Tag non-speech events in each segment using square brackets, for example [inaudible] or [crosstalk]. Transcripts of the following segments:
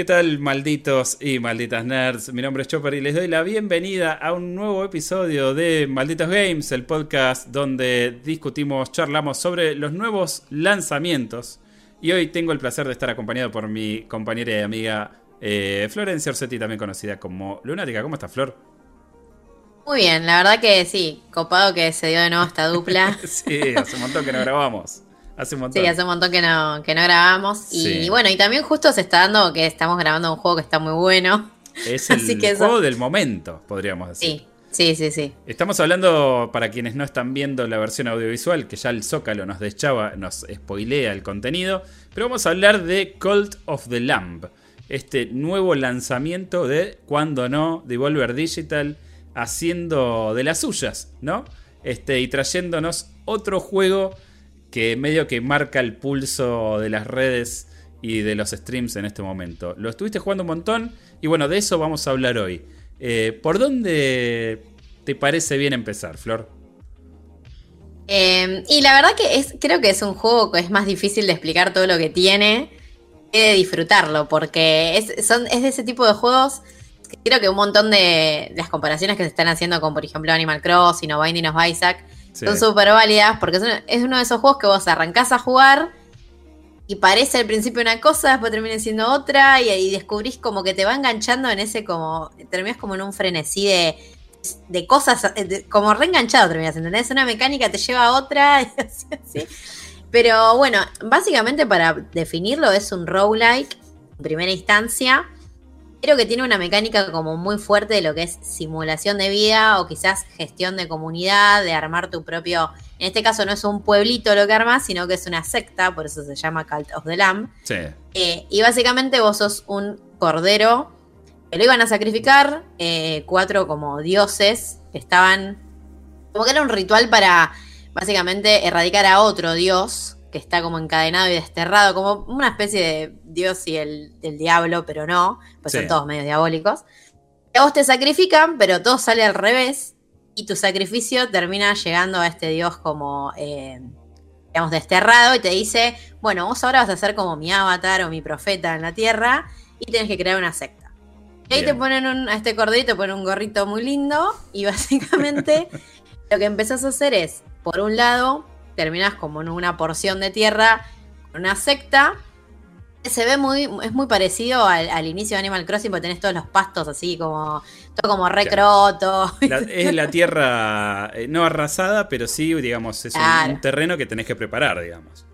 ¿Qué tal, malditos y malditas nerds? Mi nombre es Chopper y les doy la bienvenida a un nuevo episodio de Malditos Games, el podcast donde discutimos, charlamos sobre los nuevos lanzamientos. Y hoy tengo el placer de estar acompañado por mi compañera y amiga eh, Florencia Orsetti, también conocida como Lunática. ¿Cómo estás, Flor? Muy bien, la verdad que sí, copado que se dio de nuevo esta dupla. [laughs] sí, hace un montón que no grabamos. Hace un montón. Sí, hace un montón que no, que no grabamos. Y bueno, y también justo se está dando que estamos grabando un juego que está muy bueno. Es [laughs] el juego del momento, podríamos decir. Sí. Sí, sí, sí. Estamos hablando, para quienes no están viendo la versión audiovisual, que ya el Zócalo nos deschaba, nos spoilea el contenido, pero vamos a hablar de Cult of the Lamb, este nuevo lanzamiento de, cuando no, Devolver Digital, haciendo de las suyas, ¿no? Este, y trayéndonos otro juego que medio que marca el pulso de las redes y de los streams en este momento. Lo estuviste jugando un montón y bueno, de eso vamos a hablar hoy. Eh, ¿Por dónde te parece bien empezar, Flor? Em, y la verdad que es, creo que es un juego que es más difícil de explicar todo lo que tiene que de disfrutarlo, porque es, son, es de ese tipo de juegos que creo que un montón de las comparaciones que se están haciendo con, por ejemplo, Animal Crossing o Binding of Isaac, son súper válidas porque es uno de esos juegos que vos arrancás a jugar y parece al principio una cosa, después termina siendo otra y, ahí descubrís como que te va enganchando en ese como, terminas como en un frenesí de, de cosas, como reenganchado terminas, ¿entendés? Una mecánica te lleva a otra [laughs] y así. Pero bueno, básicamente para definirlo es un roguelike en primera instancia Creo que tiene una mecánica como muy fuerte de lo que es simulación de vida o quizás gestión de comunidad, de armar tu propio. En este caso no es un pueblito lo que armas, sino que es una secta, por eso se llama Cult of the Lamb. Sí. Eh, y básicamente vos sos un cordero que lo iban a sacrificar, eh, cuatro como dioses que estaban. Como que era un ritual para básicamente erradicar a otro dios que está como encadenado y desterrado, como una especie de Dios y el, diablo, pero no, pues son todos medios diabólicos. Y a vos te sacrifican, pero todo sale al revés, y tu sacrificio termina llegando a este Dios como, eh, digamos, desterrado, y te dice, bueno, vos ahora vas a ser como mi avatar o mi profeta en la tierra, y tienes que crear una secta. Y ahí te ponen a este cordito, te ponen un gorrito muy lindo, y [laughs] básicamente lo que empezás a hacer es, por un lado, terminas como en una porción de tierra, una secta. Se ve muy, es muy parecido al, inicio de Animal Crossing porque tenés todos los pastos así como, todo como recroto. es la tierra eh, no arrasada, pero sí, digamos, es un, terreno que tenés que preparar, digamos.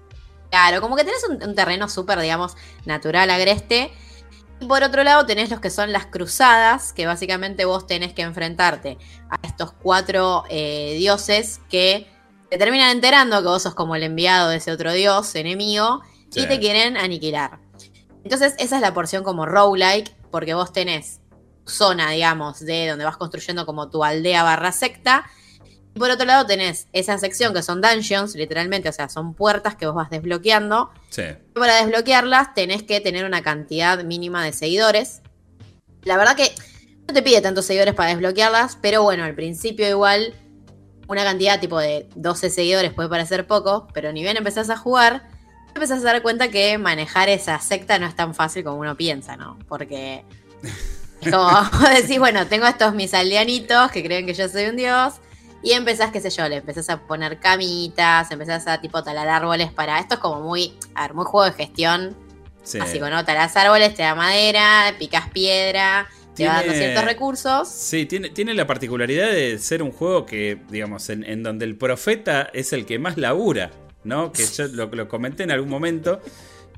Claro, como que tenés un, terreno súper, digamos, natural, agreste. Y por otro lado tenés los que son las cruzadas, que básicamente vos tenés que enfrentarte a estos cuatro eh, dioses que te terminan enterando que vos sos como el enviado de ese otro dios, enemigo, y te quieren aniquilar. Entonces, esa es la porción como roguelike, porque vos tenés zona, digamos, de donde vas construyendo como tu aldea barra secta. Y por otro lado tenés esa sección que son dungeons, literalmente, o sea, son puertas que vos vas desbloqueando. Sí. Y para desbloquearlas tenés que tener una cantidad mínima de seguidores. La verdad que no te pide tantos seguidores para desbloquearlas, pero bueno, al principio igual una cantidad tipo de 12 seguidores puede parecer poco, pero ni bien empezás a jugar, empezás a dar cuenta que manejar esa secta no es tan fácil como uno piensa, ¿no? Porque [laughs] es como decís, bueno, tengo estos mis aldeanitos que creen que yo soy un dios. Y empezás, qué sé yo, le empezás a poner camitas, empezás a tipo talar árboles para. Esto es como muy. A ver, muy juego de gestión. Sí. Así que no talas árboles, te da madera, picas piedra, tiene, ciertos recursos. Sí, tiene, tiene la particularidad de ser un juego que, digamos, en, donde el profeta es el que más labura, ¿no? Que yo lo, comenté en algún momento.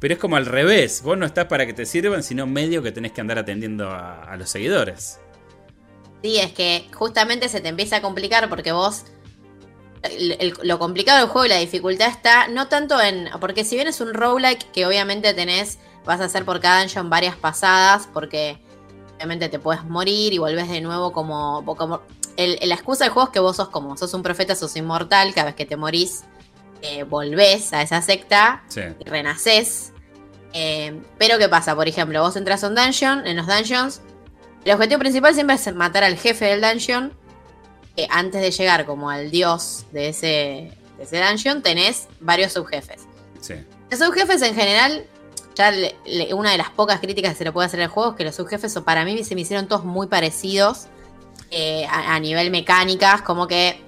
Pero es como al revés. Vos no estás para que te sirvan, sino medio que tenés que andar atendiendo a, los seguidores. Sí, es que justamente se te empieza a complicar porque vos. lo complicado del juego y la dificultad está no tanto en. Porque si bien es un roguelike que obviamente tenés. Vas a hacer por cada dungeon varias pasadas. Porque obviamente te puedes morir y volvés de nuevo como... como la excusa del juego es que vos sos como, sos un profeta, sos inmortal, cada vez que te morís eh, volvés a esa secta y renacés. Eh, pero ¿qué pasa? Por ejemplo, vos entras a un dungeon, en los dungeons, el objetivo principal siempre es matar al jefe del dungeon. Antes de llegar como al dios de ese, de ese dungeon, tenés varios subjefes. Sí. Los subjefes en general ya una de las pocas críticas que se le puede hacer al juego es que los subjefes para mí se me hicieron todos muy parecidos eh, a, nivel mecánicas, como que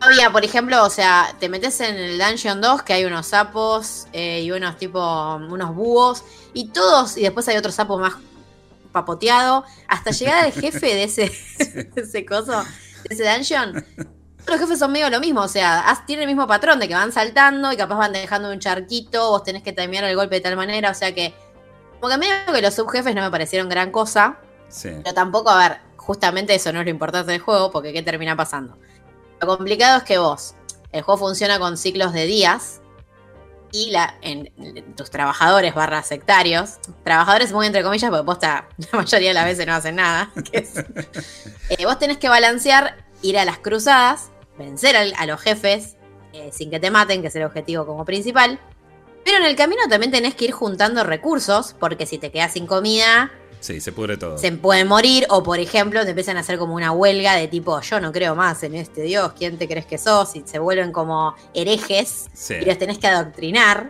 había, por ejemplo, o sea, te metes en el Dungeon 2 que hay unos sapos eh, y unos tipo, unos búhos y todos, y después hay otro sapo más papoteado, hasta llegar al jefe de ese, [laughs] de ese coso, de ese dungeon, los jefes son medio lo mismo, o sea, tienen el mismo patrón de que van saltando y capaz van dejando un charquito, vos tenés que terminar el golpe de tal manera, o sea que, como que medio que los subjefes no me parecieron gran cosa, pero tampoco, a ver, justamente eso no es lo importante del juego, porque ¿qué termina pasando? Lo complicado es que vos, el juego funciona con ciclos de días, y la, en, tus trabajadores barra sectarios, trabajadores muy entre comillas, porque vos [laughs] la mayoría de las veces no hacen nada, [laughs] eh, vos tenés que balancear ir a las cruzadas vencer a, los jefes eh, sin que te maten, que es el objetivo como principal. Pero en el camino también tenés que ir juntando recursos, porque si te quedas sin comida, Sí, se pudre todo. Se pueden morir, o por ejemplo, te empiezan a hacer como una huelga de tipo, yo no creo más en este Dios, ¿quién te crees que sos? Y se vuelven como herejes y los tenés que adoctrinar.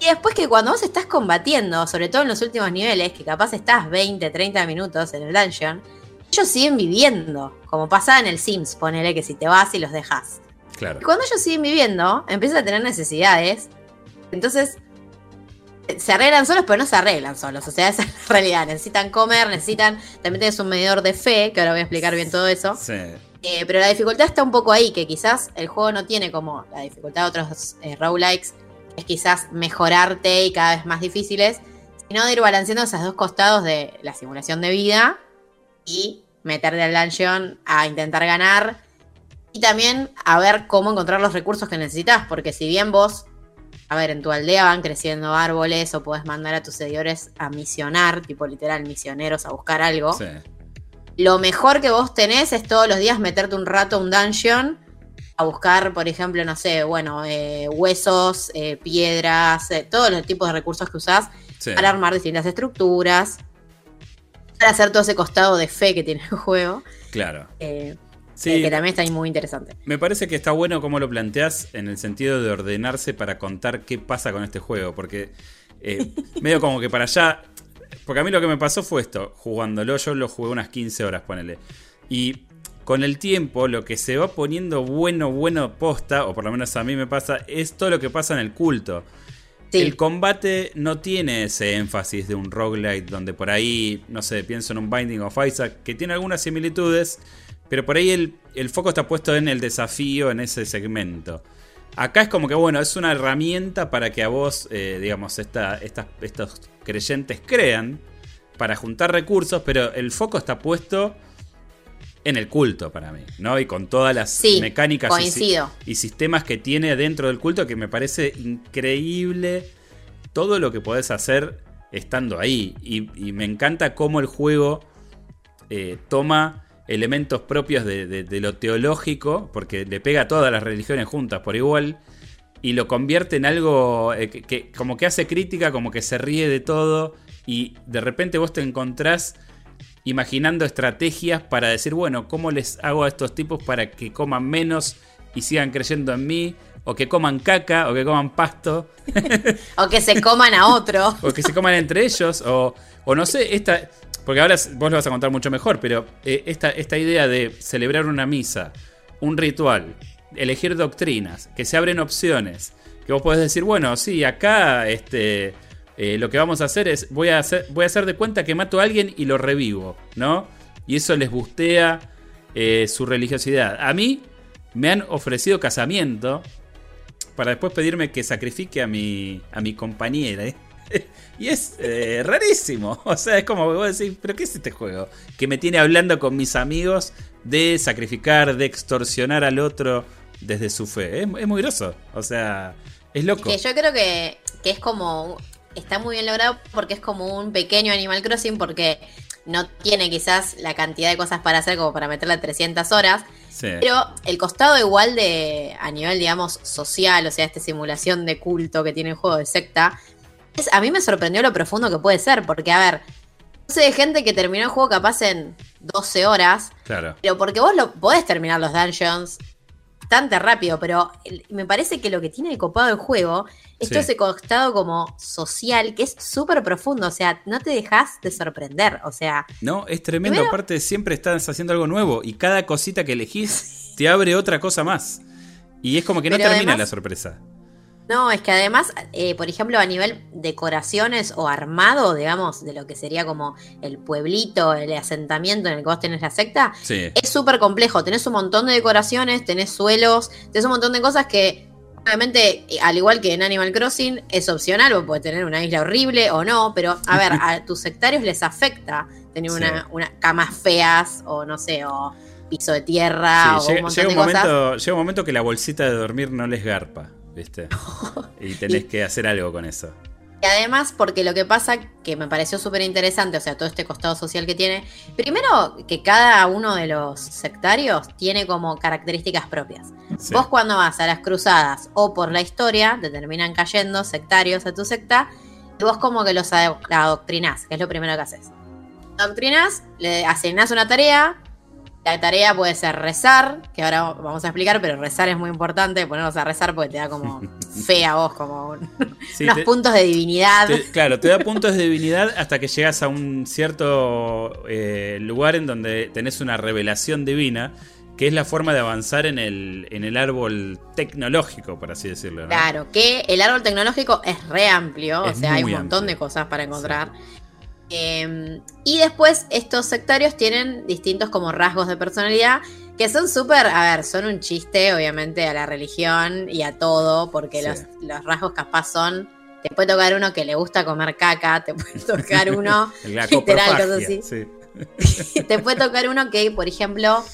Y después que cuando vos estás combatiendo, sobre todo en los últimos niveles, que capaz estás 20, 30 minutos en el dungeon, ellos siguen viviendo, como pasaba en el Sims, ponele que si te vas y los dejas. Claro. Y cuando ellos siguen viviendo, empiezan a tener necesidades. Entonces, se arreglan solos, pero no se arreglan solos. O sea, [laughs] esa es la realidad. Necesitan comer, necesitan. También tienes un medidor de fe, que ahora voy a explicar bien todo eso. Sí. Eh, pero la dificultad está un poco ahí, que quizás el juego no tiene como la dificultad de otros eh, roguelikes, es quizás mejorarte y cada vez más difíciles, sino de ir balanceando esos dos costados de la simulación de vida y meterte al dungeon a intentar ganar. Y también a ver cómo encontrar los recursos que necesitas, porque si bien vos, a ver, en tu aldea van creciendo árboles o podés mandar a tus seguidores a misionar, tipo literal misioneros a buscar algo. Lo mejor que vos tenés es todos los días meterte un rato a un dungeon a buscar, por ejemplo, no sé, bueno, eh, huesos, eh, piedras, eh, todos los tipos de recursos que usás para armar distintas estructuras para hacer todo ese costado de fe que tiene el juego. Claro. Eh, sí, que también está ahí muy interesante. Me parece que está bueno como lo planteas en el sentido de ordenarse para contar qué pasa con este juego, porque eh, [laughs] medio como que para allá... Porque a mí lo que me pasó fue esto, jugándolo, yo lo jugué unas 15 horas, ponele. Y con el tiempo lo que se va poniendo bueno, bueno posta, o por lo menos a mí me pasa, es todo lo que pasa en el culto. El combate no tiene ese énfasis de un roguelite donde por ahí, no sé, pienso en un Binding of Isaac, que tiene algunas similitudes, pero por ahí el, foco está puesto en el desafío en ese segmento. Acá es como que, bueno, es una herramienta para que a vos, eh, digamos, estos creyentes crean para juntar recursos, pero el foco está puesto en el culto para mí, ¿no? Y con todas las mecánicas y, sistemas que tiene dentro del culto que me parece increíble todo lo que podés hacer estando ahí. Y, me encanta cómo el juego eh, toma elementos propios de, lo teológico, porque le pega a todas las religiones juntas por igual, y lo convierte en algo eh, que como que hace crítica, como que se ríe de todo, y de repente vos te encontrás imaginando estrategias para decir, bueno, ¿cómo les hago a estos tipos para que coman menos y sigan creyendo en mí? O que coman caca, o que coman pasto. [laughs] o que se coman a otro. [laughs] o que se coman entre ellos, o, o no sé, esta... Porque ahora vos lo vas a contar mucho mejor, pero eh, esta, esta idea de celebrar una misa, un ritual, elegir doctrinas, que se abren opciones, que vos podés decir, bueno, sí, acá este, eh, lo que vamos a hacer es, voy a hacer, voy a hacer de cuenta que mato a alguien y lo revivo, ¿no? Y eso les bustea eh, su religiosidad. A mí me han ofrecido casamiento para después pedirme que sacrifique a mi, a mi compañera. ¿eh? [laughs] y es rarísimo. [laughs] O sea, es como vos decís, ¿pero qué es este juego? Que me tiene hablando con mis amigos de sacrificar, de extorsionar al otro desde su fe. Es, muy groso. O sea, es loco. yo creo que, que es como está muy bien logrado porque es como un pequeño Animal Crossing porque no tiene quizás la cantidad de cosas para hacer como para meterle 300 horas. Pero el costado igual de, a nivel, digamos, social, o sea, esta simulación de culto que tiene el juego de secta, es, a mí me sorprendió lo profundo que puede ser, porque, a ver, no sé de gente que terminó el juego capaz en 12 horas, claro. pero porque vos lo podés terminar los dungeons bastante rápido, pero me parece que lo que tiene de copado el juego es todo ese costado como social que es súper profundo, o sea, no te dejas de sorprender, o sea... No, es tremendo, aparte siempre estás haciendo algo nuevo y cada cosita que elegís te abre otra cosa más. Y es como que no termina la sorpresa. No, es que además, eh, por ejemplo, a nivel decoraciones o armado, digamos, de lo que sería como el pueblito, el asentamiento en el que vos tenés la secta, es súper complejo. Tenés un montón de decoraciones, tenés suelos, tenés un montón de cosas que, obviamente, eh, al igual que en Animal Crossing, es opcional, vos podés tener una isla horrible o no, pero a ver, [laughs] a tus sectarios les afecta tener una, una, camas feas o no sé, o piso de tierra o un montón de momento, Llega un momento que la bolsita de dormir no les garpa. ¿Viste? [laughs] y tenés que hacer algo con eso. Y además, porque lo que pasa, que me pareció súper interesante, o sea, todo este costado social que tiene, primero que cada uno de los sectarios tiene como características propias. Vos cuando vas a las cruzadas o por la historia, te terminan cayendo sectarios a tu secta, y vos como que los adoctrinás, que es lo primero que haces. Adoctrinás, le asignás una tarea, la tarea puede ser rezar, que ahora vamos a explicar, pero rezar es muy importante, ponernos a rezar porque te da como [laughs] fe a vos, como unos puntos de divinidad. claro, te da puntos de divinidad hasta que llegas a un cierto eh, lugar en donde tenés una revelación divina, que es la forma de avanzar en el, en el árbol tecnológico, por así decirlo. Claro, que el árbol tecnológico es re amplio, o sea, hay un montón de cosas para encontrar. Em, y después estos sectarios tienen distintos como rasgos de personalidad que son súper, a ver, son un chiste obviamente a la religión y a todo, porque los, los, rasgos capaz son, te puede tocar uno que le gusta comer caca, te puede [laughs] tocar uno, [laughs] literal, cosas así. [laughs] te puede tocar uno que, por ejemplo,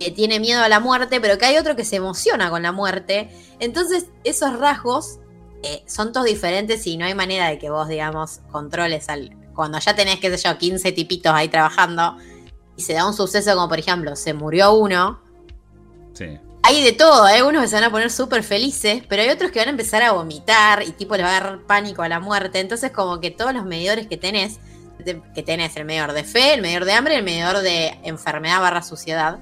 que tiene miedo a la muerte, pero que hay otro que se emociona con la muerte. Entonces, esos rasgos eh, son todos diferentes y no hay manera de que vos, digamos, controles al, cuando ya tenés, qué sé yo, 15 tipitos ahí trabajando y se da un suceso como, por ejemplo, se murió uno. Sí. Hay de todo, hay ¿eh? unos que se van a poner súper felices, pero hay otros que van a empezar a vomitar y tipo les va a dar pánico a la muerte. Entonces, como que todos los medidores que tenés, que tenés el medidor de fe, el medidor de hambre, el medidor de enfermedad barra suciedad,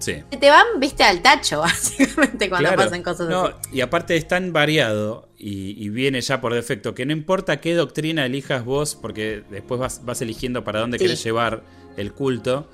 Sí. Te van, viste, al tacho, [laughs] básicamente, cuando pasan cosas así. Y aparte es tan variado y, viene ya por defecto que no importa qué doctrina elijas vos, porque después vas, eligiendo para dónde querés llevar el culto,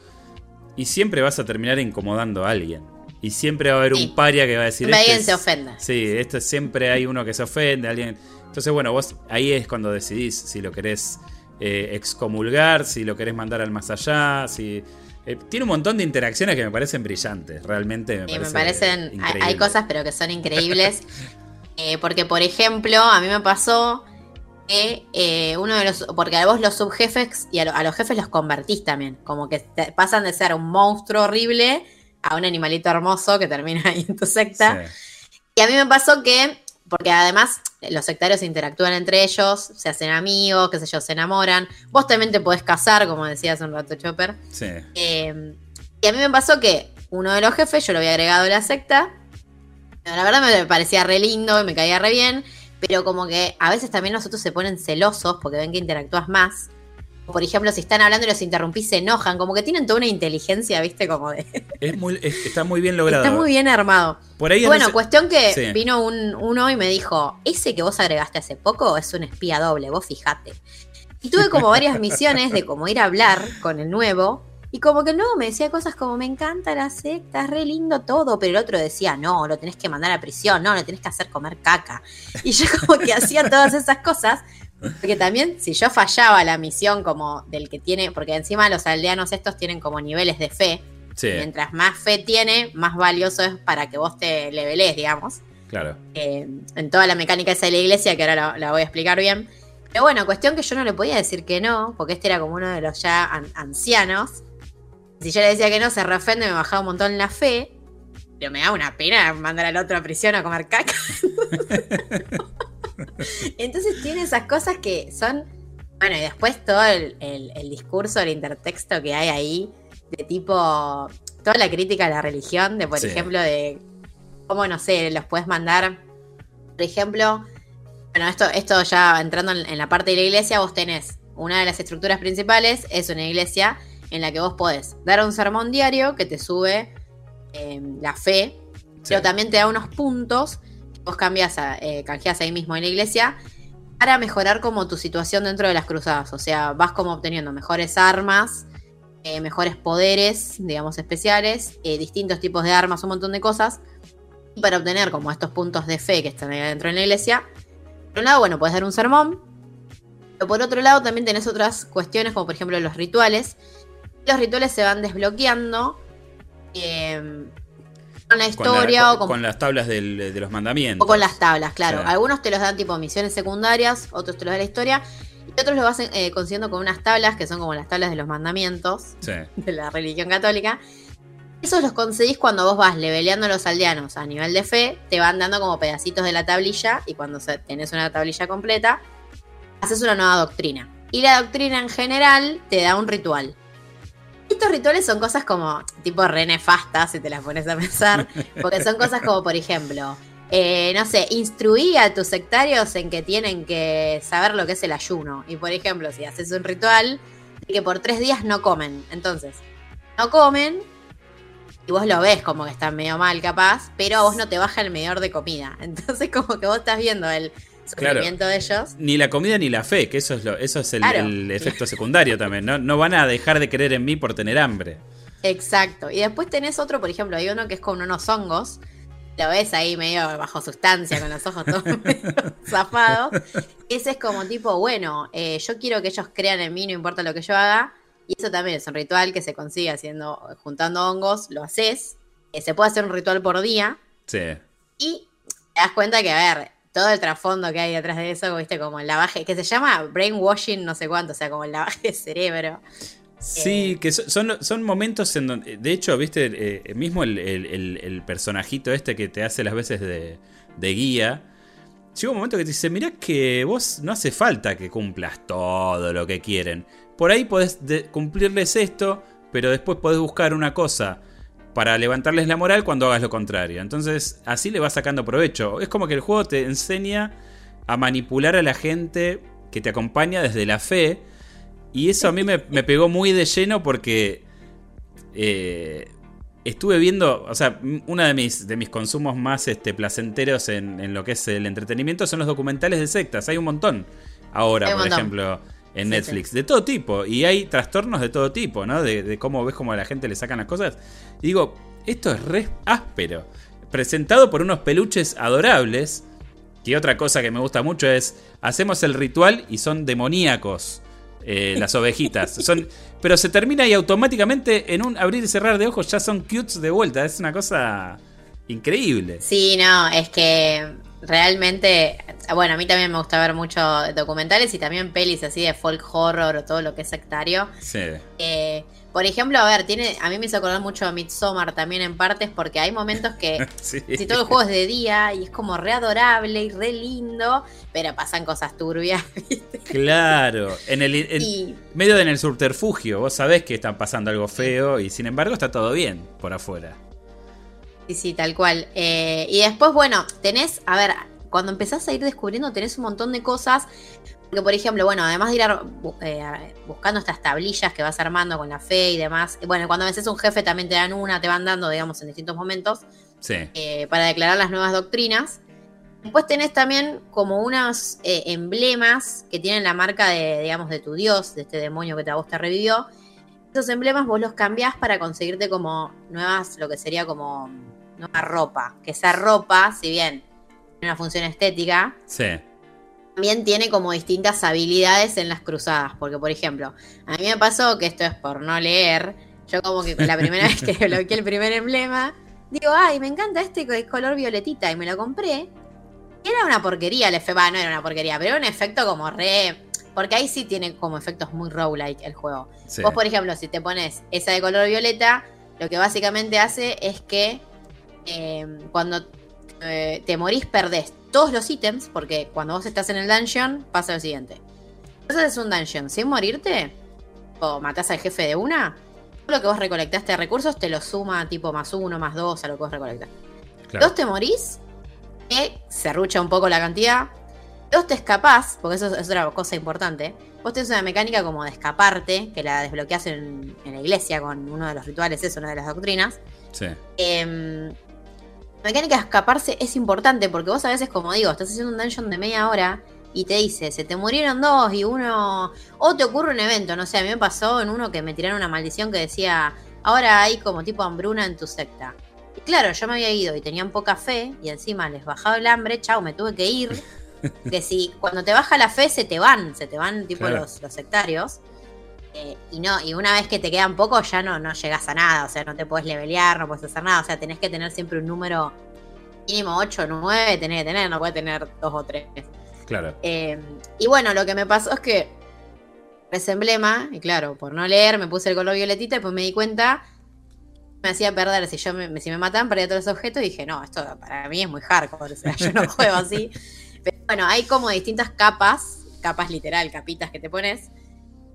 y siempre vas a terminar incomodando a alguien. Y siempre va a haber un paria que va a decir. Este alguien se ofenda. Sí, esto siempre hay uno que se ofende, alguien. Entonces, bueno, vos ahí es cuando decidís si lo querés eh, excomulgar, si lo querés mandar al más allá, si eh, tiene un montón de interacciones que me parecen brillantes, realmente me, me parecen. Hay, cosas, pero que son increíbles. [laughs] Eh, porque, por ejemplo, a mí me pasó que eh, uno de los. Porque a vos los subjefes y a, los jefes los convertís también. Como que pasan de ser un monstruo horrible a un animalito hermoso que termina ahí en tu secta. Y a mí me pasó que porque además los sectarios interactúan entre ellos, se hacen amigos, qué sé yo, se enamoran. Vos también te podés casar, como decía hace un rato Chopper. Sí. Eh, y a mí me pasó que uno de los jefes, yo lo había agregado a la secta. La verdad me parecía re lindo y me caía re bien. Pero como que a veces también los otros se ponen celosos porque ven que interactúas más por ejemplo, si están hablando y los interrumpís, se enojan. Como que tienen toda una inteligencia, ¿viste? Como de. [laughs] está muy bien logrado. Está muy bien armado. Por ahí bueno, cuestión que vino un, uno y me dijo: Ese que vos agregaste hace poco es un espía doble, vos fijate. Y tuve como varias [laughs] misiones de como ir a hablar con el nuevo. Y como que el nuevo me decía cosas como: Me encanta la secta, es re lindo todo. Pero el otro decía: No, lo tenés que mandar a prisión, no, lo tenés que hacer comer caca. Y yo como que hacía todas esas cosas porque también, si yo fallaba la misión como del que tiene, porque encima los aldeanos estos tienen como niveles de fe. Mientras más fe tiene, más valioso es para que vos te levelés, digamos. Claro. Eh, en toda la mecánica esa de la iglesia, que ahora la, voy a explicar bien. Pero bueno, cuestión que yo no le podía decir que no, porque este era como uno de los ya ancianos. Si yo le decía que no, se reofende, me bajaba un montón la fe. Pero me da una pena mandar al otro a prisión a comer caca. [laughs] [laughs] Entonces tiene esas cosas que son. Bueno, y después todo el, discurso, el intertexto que hay ahí, de tipo. Toda la crítica a la religión, de por ejemplo, de cómo, no sé, los puedes mandar. Por ejemplo, bueno, esto, esto ya entrando en, la parte de la iglesia, vos tenés una de las estructuras principales, es una iglesia en la que vos podés dar un sermón diario que te sube eh, la fe Pero también te da unos puntos vos cambias a, eh, canjeas ahí mismo en la iglesia para mejorar como tu situación dentro de las cruzadas. O sea, vas como obteniendo mejores armas, eh, mejores poderes, digamos, especiales, eh, distintos tipos de armas, un montón de cosas. Y para obtener como estos puntos de fe que están ahí dentro de la iglesia, por un lado, bueno, puedes dar un sermón. Pero por otro lado, también tenés otras cuestiones, como por ejemplo los rituales. Los rituales se van desbloqueando. Con la historia o con, las tablas de los mandamientos. O con las tablas, claro. Algunos te los dan tipo misiones secundarias, otros te los da la historia. Y otros lo vas eh, consiguiendo con unas tablas que son como las tablas de los mandamientos [laughs] de la religión católica. Esos los conseguís cuando vos vas leveleando a los aldeanos a nivel de fe, te van dando como pedacitos de la tablilla y cuando tenés una tablilla completa, haces una nueva doctrina. Y la doctrina en general te da un ritual. Estos rituales son cosas como tipo re nefastas, si te las pones a pensar, [laughs] porque son cosas como, por ejemplo, eh, no sé, instruí a tus sectarios en que tienen que saber lo que es el ayuno. Y por ejemplo, si haces un ritual que por tres días no comen, entonces, no comen y vos lo ves como que están medio mal capaz, pero a vos no te baja el medidor de comida. [laughs] Entonces como que vos estás viendo el sufrimiento de ellos. Ni la comida ni la fe, que eso es, lo, eso es el, efecto secundario también. ¿no? no van a dejar de creer en mí por tener hambre. Exacto. Y después tenés otro, por ejemplo, hay uno que es con unos hongos. Lo ves ahí medio bajo sustancia, con los ojos todos [laughs] zafados. Ese es como tipo, bueno, eh, yo quiero que ellos crean en mí, no importa lo que yo haga. Y eso también es un ritual que se consigue haciendo, juntando hongos, lo haces. Eh, se puede hacer un ritual por día. Sí. Y te das cuenta que, a ver, todo el trasfondo que hay detrás de eso, viste, como el lavaje, que se llama brainwashing, no sé cuánto, o sea, como el lavaje de cerebro. Sí, eh, que son, son momentos en donde, de hecho, viste, eh, mismo el, personajito este que te hace las veces de, de guía, llega un momento que te dice, mirá que vos no hace falta que cumplas todo lo que quieren. Por ahí podés cumplirles esto, pero después podés buscar una cosa para levantarles la moral cuando hagas lo contrario. Entonces, así le vas sacando provecho. Es como que el juego te enseña a manipular a la gente que te acompaña desde la fe. Y eso a mí me, pegó muy de lleno porque eh, estuve viendo, o sea, uno de mis, de mis consumos más este, placenteros en, lo que es el entretenimiento son los documentales de sectas. Hay un montón ahora, por ejemplo en Netflix, de todo tipo. Y hay trastornos de todo tipo, ¿no? De, cómo ves cómo a la gente le sacan las cosas. Y digo, esto es re áspero. Presentado por unos peluches adorables. Y otra cosa que me gusta mucho es, hacemos el ritual y son demoníacos. Eh, las [laughs] ovejitas. Son, pero se termina y automáticamente en un abrir y cerrar de ojos ya son cutes de vuelta. Es una cosa increíble. Sí, no, es que realmente, bueno, a mí también me gusta ver mucho documentales y también pelis así de folk horror o todo lo que es sectario. Sí. Eh, por ejemplo, a ver, tiene, a mí me hizo acordar mucho a Midsommar también en partes porque hay momentos que [laughs] si todo el juego es de día y es como re adorable y re lindo, pero pasan cosas turbias. [laughs] Claro, en el medio de en el subterfugio, vos sabés que está pasando algo feo y sin embargo está todo bien por afuera. Sí, sí, tal cual. Eh, y después, bueno, tenés, a ver, cuando empezás a ir descubriendo, tenés un montón de cosas. Porque, por ejemplo, bueno, además de ir eh, buscando estas tablillas que vas armando con la fe y demás. Bueno, cuando vences un jefe también te dan una, te van dando, digamos, en distintos momentos. Sí. Eh, para declarar las nuevas doctrinas. Después tenés también como unos emblemas que tienen la marca de, digamos, de tu dios, de este demonio que te, a vos te revivió. Esos emblemas vos los cambiás para conseguirte como nuevas, lo que sería como nueva ropa. Que esa ropa, si bien tiene una función estética, también tiene como distintas habilidades en las cruzadas. Porque, por ejemplo, a mí me pasó que esto es por no leer. Yo como que la primera vez que [laughs] bloqueé el primer emblema, digo, ay, me encanta este color violetita y me lo compré. Y era una porquería el efecto, no era una porquería, pero era un efecto como re... Porque ahí sí tiene como efectos muy roguelike el juego. Vos, por ejemplo, si te pones esa de color violeta, lo que básicamente hace es que Em, cuando eh, te morís perdés todos los ítems, porque cuando vos estás en el dungeon pasa lo siguiente. Entonces es un dungeon sin morirte, o matás al jefe de una, todo lo que vos recolectaste de recursos te lo suma tipo más uno, más dos a lo que vos recolectaste. Dos te morís, que se rucha un poco la cantidad. Dos te escapás, porque eso es otra cosa importante. Vos tenés una mecánica como de escaparte, que la desbloqueás en, la iglesia con uno de los rituales, es una de las doctrinas. Sí. Eh, La mecánica de escaparse es importante porque vos a veces, como digo, estás haciendo un dungeon de media hora y te dice, se te murieron dos y uno... O te ocurre un evento, no sé, a mí me pasó en uno que me tiraron una maldición que decía, ahora hay como tipo hambruna en tu secta. Y claro, yo me había ido y tenían poca fe y encima les bajaba el hambre, chao, me tuve que ir. [laughs] Que si cuando te baja la fe se te van, se te van tipo Claro. los, los sectarios. Eh, y no, y una vez que te quedan pocos ya no, no llegas a nada, o sea, no te puedes levelear, no puedes hacer nada, o sea, tenés que tener siempre un número mínimo 8 o 9, tenés que tener, no puedes tener 2 o 3. Claro. Eh, y bueno, lo que me pasó es que ese emblema, y claro, por no leer, me puse el color violetita y pues me di cuenta, me hacía perder, si yo me, si me mataban, perdía todos los objetos y dije, no, esto para mí es muy hardcore, o sea, yo no [laughs] juego así. Pero bueno, hay como distintas capas, capas literal, capitas que te pones,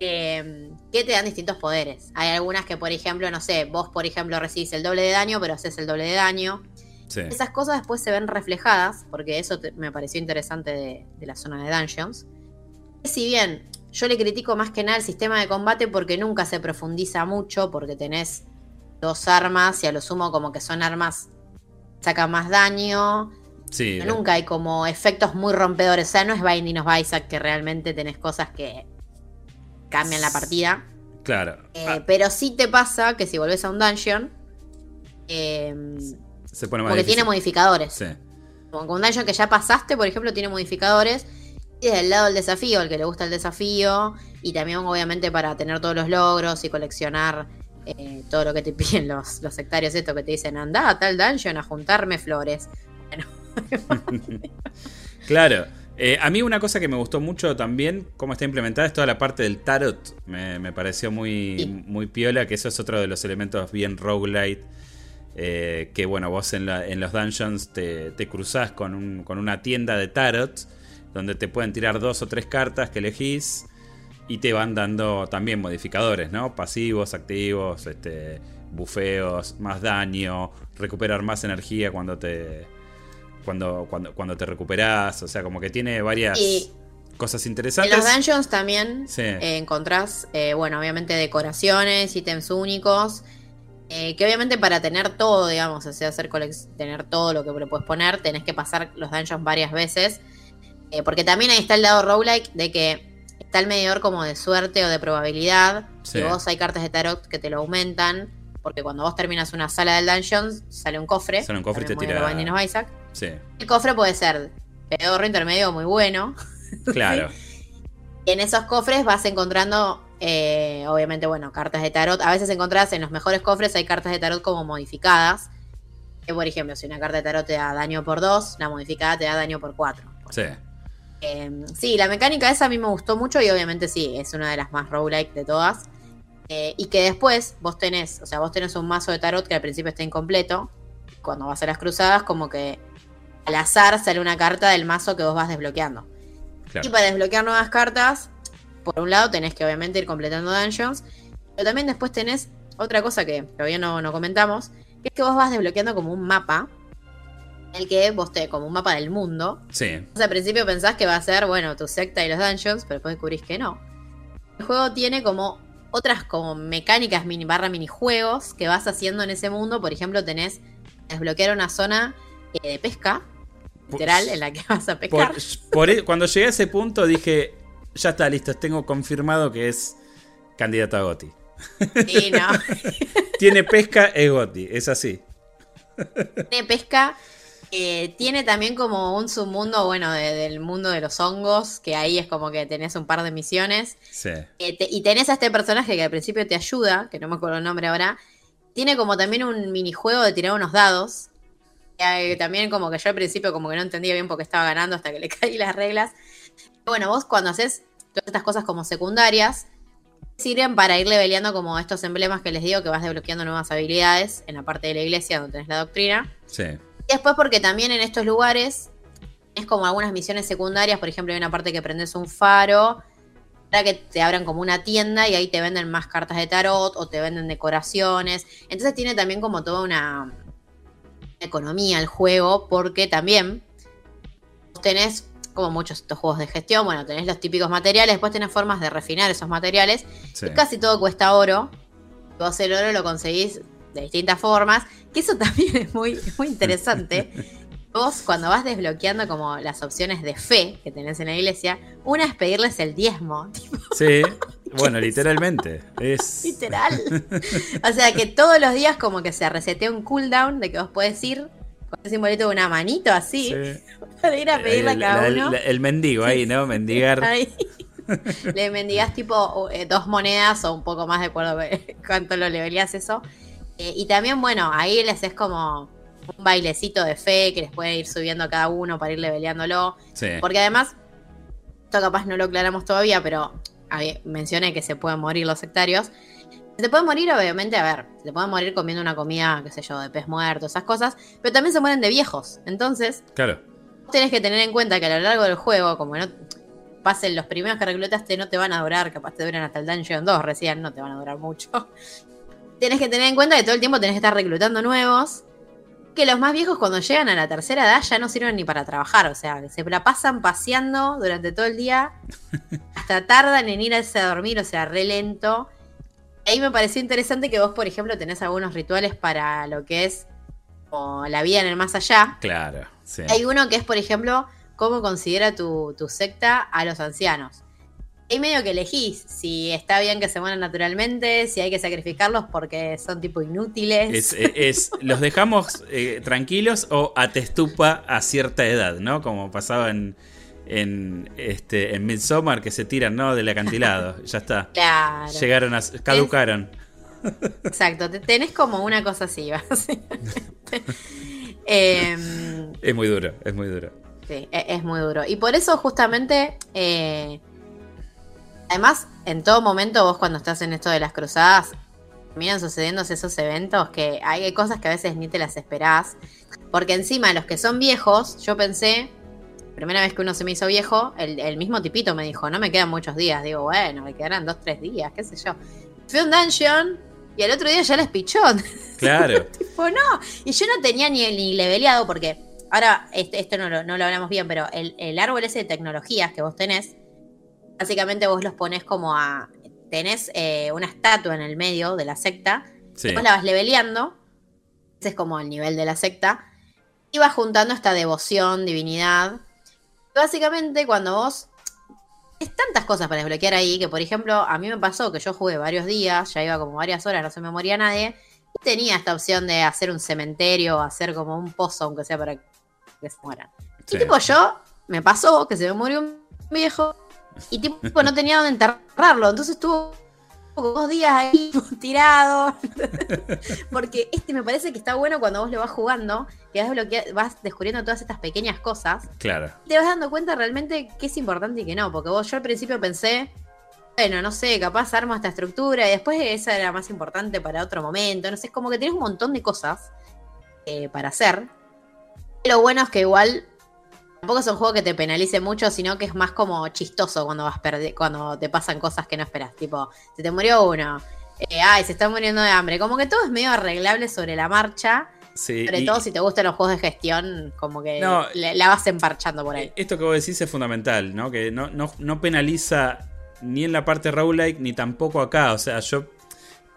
eh, que te dan distintos poderes. Hay algunas que, por ejemplo, no sé, vos, por ejemplo, recibís el doble de daño, pero haces el doble de daño. Sí. Esas cosas después se ven reflejadas, porque eso te- me pareció interesante de, de la zona de dungeons. Si bien yo le critico más que nada el sistema de combate porque nunca se profundiza mucho, porque tenés dos armas y a lo sumo como que son armas que sacan más daño. Sí. Pero nunca hay como efectos muy rompedores. O sea, no es Binding of Isaac que realmente tenés cosas que cambian la partida. Claro. Eh, Ah, Pero sí te pasa que si volvés a un dungeon, eh, se pone más porque tiene modificadores. Sí. Como un dungeon que ya pasaste, por ejemplo, tiene modificadores. Y desde el lado del desafío, al que le gusta el desafío. Y también, obviamente, para tener todos los logros y coleccionar eh, todo lo que te [laughs] piden los, los sectarios, esto que te dicen, anda a tal dungeon a juntarme flores. [laughs] [laughs] Claro. Eh, a mí una cosa que me gustó mucho también, cómo está implementada, es toda la parte del tarot. Me, me pareció muy, Sí. muy piola, que eso es otro de los elementos bien roguelite. eh, que bueno, vos en, la- en los dungeons te, te cruzás con, un- con una tienda de tarot, donde te pueden tirar dos o tres cartas que elegís y te van dando también modificadores, ¿no? Pasivos, activos, este, bufeos, más daño, recuperar más energía cuando te, cuando, cuando, cuando te recuperás. O sea, como que tiene varias Y cosas en interesantes. los dungeons también Sí. eh, encontrás, eh, bueno, obviamente decoraciones, ítems únicos. eh, que obviamente para tener todo, digamos, o sea, hacer tener todo lo que le puedes poner, tenés que pasar los dungeons varias veces. Porque también ahí está el lado roguelike de que está el medidor como de suerte o de probabilidad. Sí. Y vos hay cartas de tarot que te lo aumentan. Porque cuando vos terminas una sala del dungeon, sale un cofre. Sale un cofre y te tira- Isaac. Sí, El cofre puede ser pedorro, intermedio o muy bueno. [laughs] claro. En esos cofres vas encontrando, eh, obviamente, bueno, cartas de tarot. A veces encontrás en los mejores cofres hay cartas de tarot como modificadas. Que, por ejemplo, si una carta de tarot te da daño por 2, la modificada te da daño por 4. Sí. Eh, sí, la mecánica esa a mí me gustó mucho y obviamente sí, es una de las más roguelike de todas. Eh, y que después vos tenés, o sea, vos tenés un mazo de tarot que al principio está incompleto. Cuando vas a las cruzadas, como que al azar sale una carta del mazo que vos vas desbloqueando. Claro. Y para desbloquear nuevas cartas, por un lado tenés que obviamente ir completando dungeons, pero también después tenés otra cosa que todavía no, no comentamos, que es que vos vas desbloqueando como un mapa, en el que vos te, como un mapa del mundo. Sí. Sea, al principio pensás que va a ser, bueno, tu secta y los dungeons, pero después descubrís que no. El juego tiene como otras como mecánicas mini barra minijuegos que vas haciendo en ese mundo. Por ejemplo, tenés desbloquear una zona eh, de pesca, literal, en la que [laughs] vas a pescar. Por, por e- cuando llegué a ese punto dije, ya está listo, tengo confirmado que es candidato a Goti. Y no. [laughs] Tiene pesca, es Goti, es así. tiene pesca. eh, tiene también como un submundo, bueno, de- del mundo de los hongos, que ahí es como que tenés un par de misiones. Sí. Eh, te- y tenés a este personaje que al principio te ayuda, que no me acuerdo el nombre ahora. Tiene como también un minijuego de tirar unos dados. Eh, también como que yo al principio como que no entendía bien por qué estaba ganando hasta que le [laughs] caí las reglas. Bueno, vos cuando haces todas estas cosas como secundarias, sirven para ir leveleando como estos emblemas que les digo que vas desbloqueando nuevas habilidades en la parte de la iglesia donde tenés la doctrina. Sí. Y después porque también en estos lugares es como algunas misiones secundarias, por ejemplo, hay una parte que prendes un faro para que te abran como una tienda y ahí te venden más cartas de tarot o te venden decoraciones. Entonces tiene también como toda una economía el juego porque también vos tenés como muchos estos juegos de gestión, bueno, tenés los típicos materiales, después tenés formas de refinar esos materiales sí. y casi todo cuesta oro. Vos el oro lo conseguís de distintas formas, que eso [laughs] también es muy, muy interesante. [laughs] Vos cuando vas desbloqueando como las opciones de fe que tenés en la iglesia, una es pedirles el diezmo. [laughs] Sí, bueno, literalmente. Es... [laughs] Literal. O sea que todos los días como que se resetea un cooldown de que vos podés ir con ese simbolito de una manito así para ir a pedirle a cada uno. El, mendigo ahí, ¿no? Mendigar. [laughs] Ahí. Le mendigas tipo eh, dos monedas o un poco más de acuerdo [laughs] cuánto lo leveleas eso. Eh, y también, bueno, ahí les es como un bailecito de fe que les puede ir subiendo a cada uno para ir leveleándolo. Porque además, esto capaz no lo aclaramos todavía, pero mencioné que se pueden morir los sectarios. Se pueden morir, obviamente, a ver, se pueden morir comiendo una comida, qué sé yo, de pez muerto, esas cosas, pero también se mueren de viejos. Entonces, claro. tenés que tener en cuenta que a lo largo del juego, como no pasen los primeros que reclutaste, no te van a durar, capaz te duran hasta el Dungeon 2 recién, no te van a durar mucho. [laughs] Tienes que tener en cuenta que todo el tiempo tenés que estar reclutando nuevos que los más viejos cuando llegan a la tercera edad ya no sirven ni para trabajar, o sea, se la pasan paseando durante todo el día, [laughs] hasta tardan en irse a dormir, o sea, re lento. Ahí me pareció interesante que vos, por ejemplo, tenés algunos rituales para lo que es la vida en el más allá. Claro, sí. Hay uno que es, por ejemplo, cómo considera tu, tu secta a los ancianos hay medio que elegís si está bien que se mueran naturalmente, si hay que sacrificarlos porque son tipo inútiles. Es, [laughs] los dejamos eh, tranquilos o a testupa a cierta edad, ¿no? Como pasaba en, en, este, en Midsommar que se tiran, ¿no? Del acantilado. [laughs] Ya está. Claro. Llegaron a. caducaron. Exacto, tenés como una cosa así, [laughs] em, es muy duro, es muy duro. Sí, e, es, muy duro. Y por eso justamente eh, Además, en todo momento vos cuando estás en esto de las cruzadas, terminan sucediendo esos eventos que hay cosas que a veces ni te las esperás. Porque encima los que son viejos, yo pensé, primera vez que uno se me hizo viejo, el, mismo tipito me dijo, no me quedan muchos días. Digo, bueno, me quedarán dos, tres días, qué sé yo. Fui a un dungeon y el otro día ya les pichó. [laughs] Claro. [laughs] tipo, no. Y yo no tenía ni, ni leveleado porque, ahora, este, esto no lo, no lo hablamos bien, pero el, el árbol ese de tecnologías que vos tenés, Básicamente vos los pones como a. Tenés eh, una estatua en el medio de la secta. Y vos la vas leveleando. Ese es como el nivel de la secta. Y vas juntando esta devoción, divinidad. básicamente, cuando vos. Es tantas cosas para desbloquear ahí que, por ejemplo, a mí me pasó que yo jugué varios días, ya iba como varias horas, no se me moría nadie. Y tenía esta opción de hacer un cementerio, hacer como un pozo, aunque sea para que se mueran. Y tipo, yo me pasó que se me murió un viejo y tipo no tenía dónde enterrarlo. Entonces estuvo dos días ahí [laughs] tirado. Porque este me parece que está bueno cuando vos lo vas jugando, que vas, vas descubriendo todas estas pequeñas cosas. Claro. Te vas dando cuenta realmente qué es importante y qué no. Porque vos, yo al principio pensé, bueno, no sé, capaz armo esta estructura y después esa era más importante para otro momento. No sé, es como que tienes un montón de cosas eh, para hacer. Lo bueno es que igual tampoco es un juego que te penalice mucho, sino que es más como chistoso cuando vas cuando te pasan cosas que no esperas. Tipo, se te murió uno. Eh, ay, se está muriendo de hambre. Como que todo es medio arreglable sobre la marcha. sobre todo si te gustan los juegos de gestión, como que la vas emparchando por ahí. Esto que vos decís es fundamental, ¿no? Que no, no, penaliza ni en la parte roguelike ni tampoco acá. O sea, yo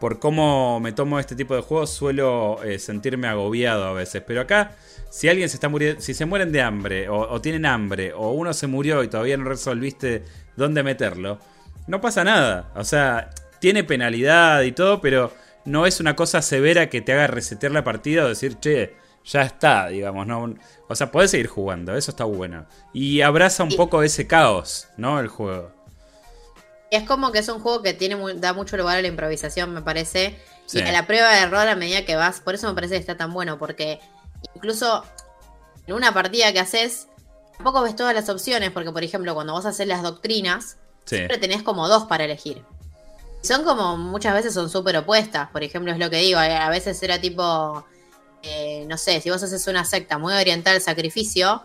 por cómo me tomo este tipo de juegos suelo eh, sentirme agobiado a veces. Pero acá si alguien se está muriendo, si se mueren de hambre, o, tienen hambre, o uno se murió y todavía no resolviste dónde meterlo, no pasa nada. O sea, tiene penalidad y todo, pero no es una cosa severa que te haga resetear la partida o decir, che, ya está, digamos, ¿no? O sea, podés seguir jugando, eso está bueno. Y abraza un poco ese caos, ¿no? El juego. Es como que es un juego que tiene da mucho lugar a la improvisación, me parece. Y a la prueba de error a medida que vas. Por eso me parece que está tan bueno, porque Incluso en una partida que haces, tampoco ves todas las opciones, porque por ejemplo, cuando vos haces las doctrinas, siempre tenés como dos para elegir. Son como, muchas veces son súper opuestas. Por ejemplo, es lo que digo, a veces era tipo, eh, no sé, si vos haces una secta muy oriental al sacrificio,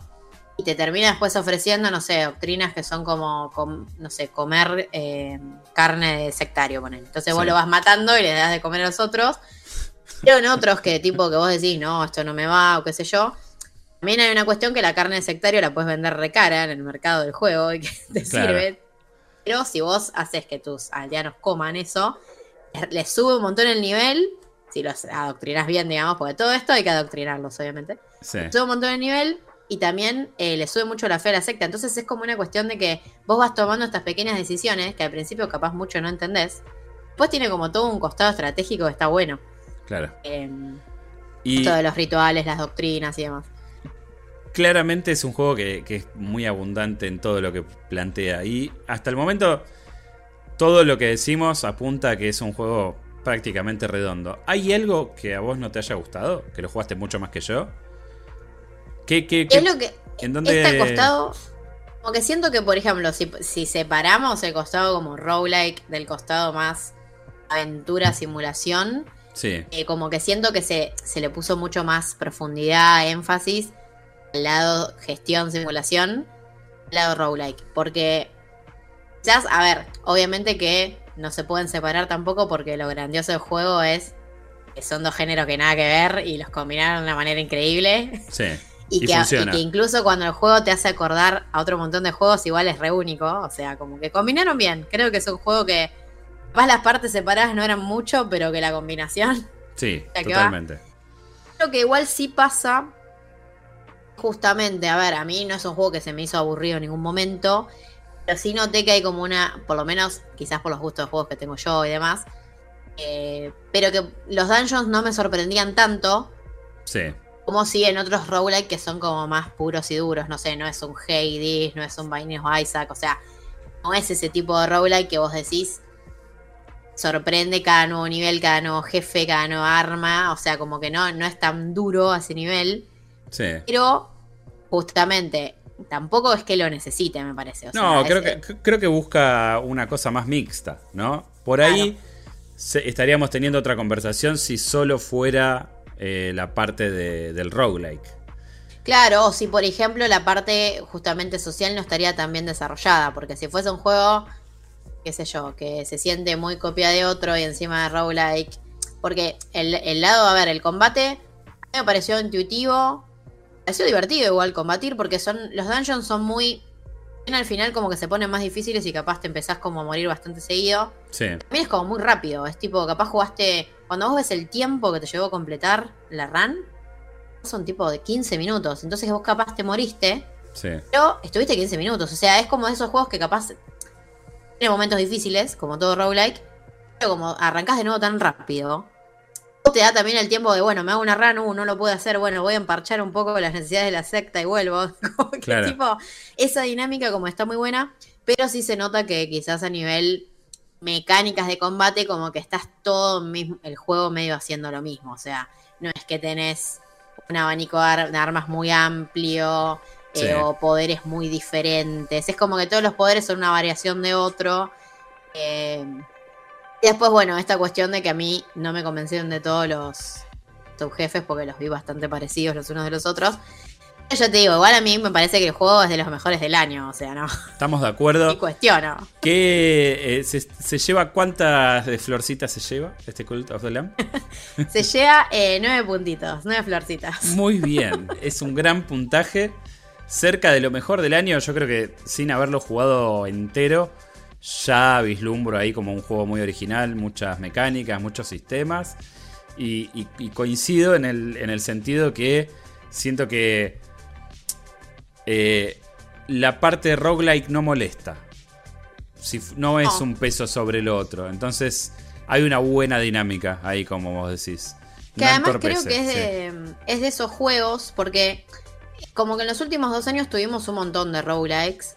y te termina después ofreciendo, no sé, doctrinas que son como, no sé, comer eh, carne de sectario, poner. Entonces vos lo vas matando y le das de comer a los otros. Pero en otros que tipo que vos decís, no, esto no me va o qué sé yo. También hay una cuestión que la carne de sectario la puedes vender recara en el mercado del juego y que te sirve. Pero si vos haces que tus aldeanos coman eso, les sube un montón el nivel si los adoctrinas bien, digamos, porque todo esto hay que adoctrinarlos, obviamente. Sí. Sube un montón de nivel y también eh, le sube mucho la fe a la secta. Entonces es como una cuestión de que vos vas tomando estas pequeñas decisiones que al principio capaz mucho no entendés. Después tiene como todo un costado estratégico que está bueno. Claro. Eh, Y Esto de los rituales, las doctrinas y demás. claramente es un juego que, que es muy abundante en todo lo que plantea. Y hasta el momento, todo lo que decimos apunta a que es un juego prácticamente redondo. ¿Hay algo que a vos no te haya gustado? Que lo jugaste mucho más que yo. ¿Qué, qué, qué- Es lo que ¿En dónde- este costado, como que siento que, por ejemplo, si, si separamos el costado como roguelike del costado más aventura, simulación, Sí, eh, como que siento que se, se le puso mucho más profundidad, énfasis al lado gestión, simulación, al lado roguelike. Porque, quizás, a ver, obviamente que no se pueden separar tampoco porque lo grandioso del juego es que son dos géneros que nada que ver y los combinaron de una manera increíble. sí. [laughs] Y, Y que, funciona. y que incluso cuando el juego te hace acordar a otro montón de juegos, igual es re único. O sea, como que combinaron bien. Creo que es un juego que. Más las partes separadas no eran mucho, pero que la combinación. [laughs] Sí, ¿Ya que va? totalmente. Creo que igual sí pasa. Justamente, a ver, a mí no es un juego que se me hizo aburrido en ningún momento. Pero sí noté que hay como una. Por lo menos, quizás por los gustos de juegos que tengo yo y demás. eh, pero que los dungeons no me sorprendían tanto. Sí, Como si en otros roguelike que son como más puros y duros, no sé, no es un Hades, no es un Binding of Isaac, o sea, no es ese tipo de roguelike que vos decís sorprende cada nuevo nivel, cada nuevo jefe, cada nueva arma, o sea, como que no, no es tan duro a ese nivel, sí. pero justamente tampoco es que lo necesite, me parece. o sea, No, creo que, creo que busca una cosa más mixta, ¿no? Por ahí se- estaríamos teniendo otra conversación si solo fuera eh, la parte de- del roguelike. Claro, o si por ejemplo la parte justamente social no estaría tan bien desarrollada, porque si fuese un juego, qué sé yo, que se siente muy copia de otro y encima de roguelike, porque el, el lado, a ver, el combate me pareció intuitivo, me pareció divertido igual combatir, porque son los dungeons son muy... Al final como que se ponen más difíciles y capaz te empezás como a morir bastante seguido. Sí, También es como muy rápido, es tipo, capaz jugaste, cuando vos ves el tiempo que te llevó a completar la run, son tipo de 15 minutos, entonces vos capaz te moriste, sí. pero estuviste 15 minutos, o sea, es como de esos juegos que capaz tiene momentos difíciles, como todo roguelike, pero como arrancás de nuevo tan rápido, te da también el tiempo de, bueno, me hago una run, uh, no lo puedo hacer, bueno, voy a emparchar un poco las necesidades de la secta y vuelvo. [laughs] Como que Claro. tipo, esa dinámica como está muy buena, pero sí se nota que quizás a nivel mecánicas de combate, como que estás todo mismo, el juego medio haciendo lo mismo. O sea, no es que tenés un abanico de ar- de armas muy amplio eh, o poderes muy diferentes. Es como que todos los poderes son una variación de otro. Eh, y después, bueno, esta cuestión de que a mí no me convencieron de todos los subjefes porque los vi bastante parecidos los unos de los otros. Yo te digo, igual a mí me parece que el juego es de los mejores del año, o sea, no, Estamos de acuerdo. [laughs] ni cuestiono. ¿Qué, eh, se, se lleva cuántas de florcitas se lleva este Cult of the Lamb? [laughs] Se lleva eh, nueve puntitos, nueve florcitas. Muy bien, [laughs] es un gran puntaje. Cerca de lo mejor del año, yo creo que sin haberlo jugado entero, ya vislumbro ahí como un juego muy original, muchas mecánicas, muchos sistemas. Y, y- y coincido en el, en el sentido que siento que eh, la parte roguelike no molesta. Si no es un peso sobre el otro. Entonces hay una buena dinámica ahí, como vos decís. Que No además creo que es sí. de, es de esos juegos, porque como que en los últimos dos años tuvimos un montón de roguelikes.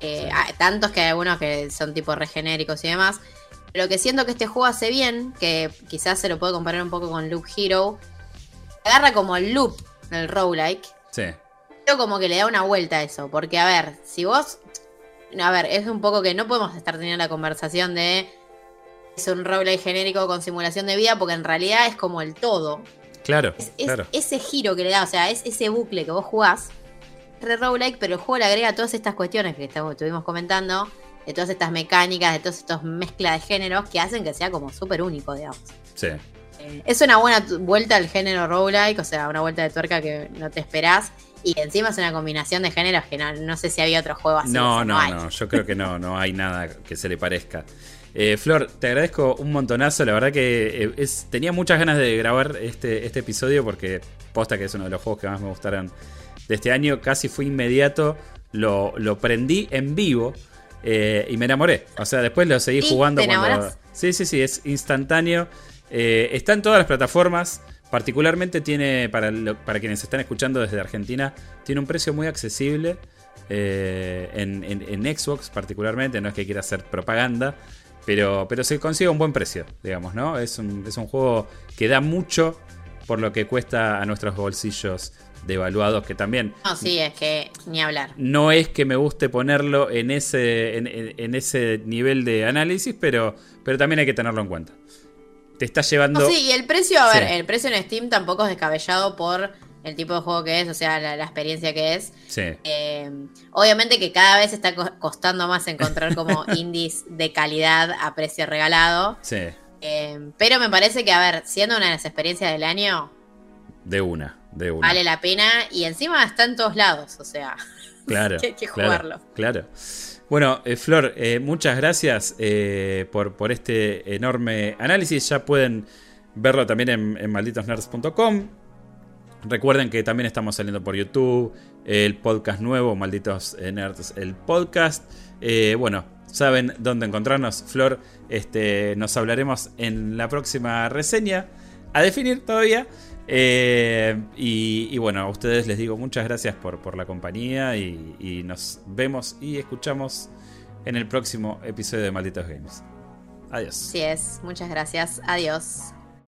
eh, Sí. tantos que hay algunos que son tipo regenéricos y demás. Pero que siento que este juego hace bien, que quizás se lo puede comparar un poco con Loop Hero. Agarra como el loop del roguelike. Sí. Como que le da una vuelta a eso. Porque, a ver, si vos. A ver, es un poco que no podemos estar teniendo la conversación de. Es un roguelike genérico con simulación de vida, porque en realidad es como el todo. Claro, Es, es claro. ese giro que le da, o sea, es ese bucle que vos jugás. Re roguelike, pero el juego le agrega todas estas cuestiones que estamos- estuvimos comentando. De todas estas mecánicas, de todos estos mezclas de géneros que hacen que sea como súper único, digamos. Sí. Eh, es una buena vuelta al género roguelike, o sea, una vuelta de tuerca que no te esperás. Y encima es una combinación de géneros que no, no sé si había otro juego así. No, no, hay. no, yo creo que no, no hay nada que se le parezca. Eh, Flor, te agradezco un montonazo. La verdad que eh, es, tenía muchas ganas de grabar este, este episodio porque posta que es uno de los juegos que más me gustaron de este año. Casi fue inmediato. Lo, lo prendí en vivo eh, y me enamoré. O sea, después lo seguí jugando cuando. Sí, sí, sí, es instantáneo. está en todas las plataformas. Particularmente tiene, para, para quienes están escuchando desde Argentina, tiene un precio muy accesible. en, en, Xbox particularmente, no es que quiera hacer propaganda, pero, pero se consigue un buen precio, digamos, ¿no? Es un, es un juego que da mucho por lo que cuesta a nuestros bolsillos devaluados, que también... No, sí, es que ni hablar. No es que me guste ponerlo en ese, en, ese nivel de análisis, pero, pero también hay que tenerlo en cuenta. Te está llevando... sí, y el precio, a ver, el precio en Steam tampoco es descabellado por el tipo de juego que es, o sea, la, experiencia que es. Sí. Eh, obviamente que cada vez está costando más encontrar como [laughs] indies de calidad a precio regalado. Sí. Eh, pero me parece que, a ver, siendo una de las experiencias del año. De una, de una. Vale la pena y encima está en todos lados, o sea. Claro. [laughs] hay que jugarlo. Claro. Bueno, eh, Flor, muchas gracias por, por este enorme análisis. Ya pueden verlo también en, malditosnerds.com. Recuerden que también estamos saliendo por YouTube, el podcast nuevo, Malditos Nerds, el podcast. Eh, bueno, saben dónde encontrarnos. Flor, este, nos hablaremos en la próxima reseña. A definir todavía. Eh, y, bueno, a ustedes les digo muchas gracias por, por la compañía y, y nos vemos y escuchamos en el próximo episodio de Malditos Games. Adiós. Sí es, muchas gracias. Adiós.